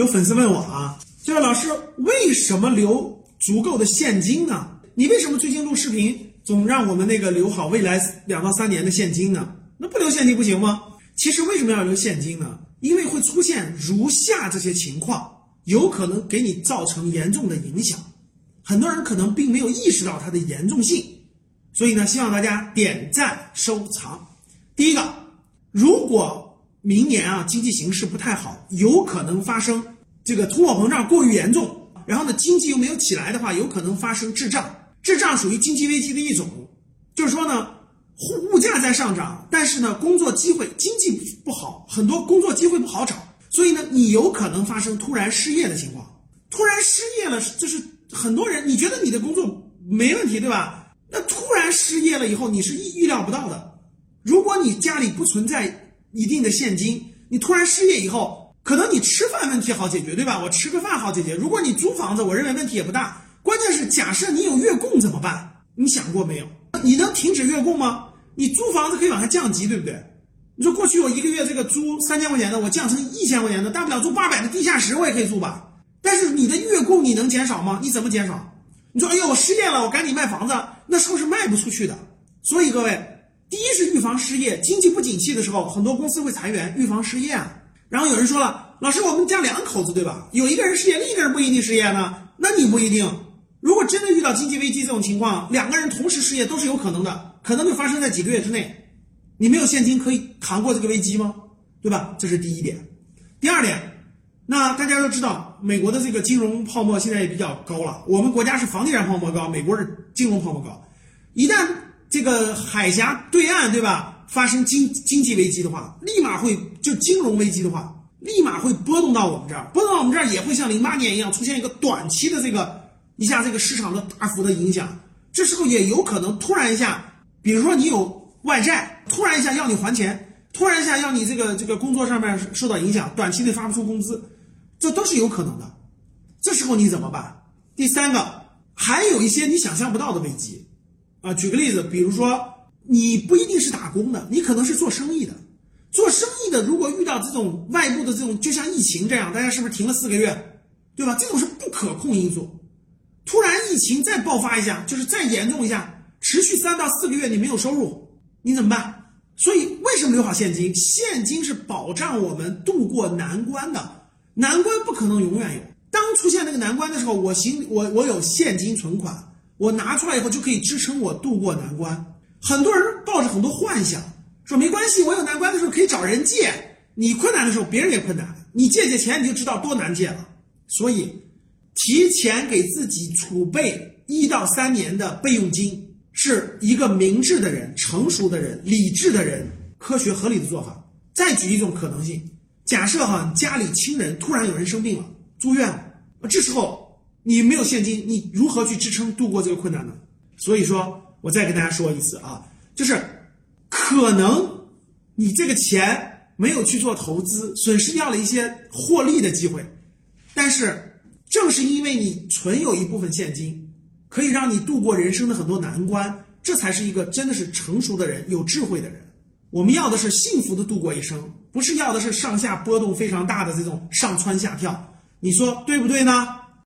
有粉丝问我啊，这位老师为什么留足够的现金呢？你为什么最近录视频总让我们那个留好未来两到三年的现金呢？那不留现金不行吗？其实为什么要留现金呢？因为会出现如下这些情况，有可能给你造成严重的影响。很多人可能并没有意识到它的严重性，所以呢，希望大家点赞收藏。第一个，如果明年啊经济形势不太好，有可能发生这个通货膨胀过于严重，然后呢经济又没有起来的话，有可能发生滞胀。滞胀属于经济危机的一种，就是说呢，物物价在上涨，但是呢工作机会经济不好，很多工作机会不好找，所以呢你有可能发生突然失业的情况。突然失业了，就是很多人你觉得你的工作没问题，对吧？那突然失业了以后，你是意预料不到的。如果你家里不存在一定的现金，你突然失业以后，可能你吃饭问题好解决，对吧？我吃个饭好解决。如果你租房子，我认为问题也不大。关键是，假设你有月供怎么办？你想过没有？你能停止月供吗？你租房子可以往下降级，对不对？你说过去我一个月这个租三千块钱的，我降成一千块钱的，大不了租八百的地下室，我也可以租吧。但是你的月供你能减少吗？你怎么减少？你说哎呦，我失业了，我赶紧卖房子，那时候是卖不出去的。所以各位，第一是预防失业，经济不景气的时候，很多公司会裁员，预防失业啊。然后有人说了，老师，我们家两口子对吧？有一个人失业，另一个人不一定失业呢，那你不一定。如果真的遇到经济危机这种情况，两个人同时失业都是有可能的，可能会发生在几个月之内。你没有现金可以扛过这个危机吗？对吧？这是第一点。第二点，那大家都知道，美国的这个金融泡沫现在也比较高了。我们国家是房地产泡沫高，美国是金融泡沫高。一旦这个海峡对岸，对吧，发生经经济危机的话，立马会就金融危机的话，立马会波动到我们这儿，波动到我们这儿也会像零八年一样出现一个短期的这个。一下这个市场的大幅的影响，这时候也有可能突然一下，比如说你有外债，突然一下要你还钱，突然一下要你这个这个工作上面受到影响，短期内发不出工资，这都是有可能的。这时候你怎么办？第三个，还有一些你想象不到的危机啊。举个例子，比如说你不一定是打工的，你可能是做生意的。做生意的如果遇到这种外部的这种，就像疫情这样，大家是不是停了四个月，对吧？这种是不可控因素。突然疫情再爆发一下，就是再严重一下，持续三到四个月你没有收入，你怎么办？所以为什么留好现金？现金是保障我们度过难关的，难关不可能永远有。当出现那个难关的时候，我行我我有现金存款，我拿出来以后就可以支撑我度过难关。很多人抱着很多幻想，说没关系，我有难关的时候可以找人借。你困难的时候，别人也困难，你借借钱你就知道多难借了。所以。提前给自己储备一到三年的备用金，是一个明智的人、成熟的人、理智的人、科学合理的做法。再举一种可能性，假设哈家里亲人突然有人生病了，住院了，这时候你没有现金，你如何去支撑度过这个困难呢？所以说，我再跟大家说一次啊，就是可能你这个钱没有去做投资，损失掉了一些获利的机会，但是。正是因为你存有一部分现金，可以让你度过人生的很多难关，这才是一个真的是成熟的人、有智慧的人。我们要的是幸福的度过一生，不是要的是上下波动非常大的这种上蹿下跳。你说对不对呢？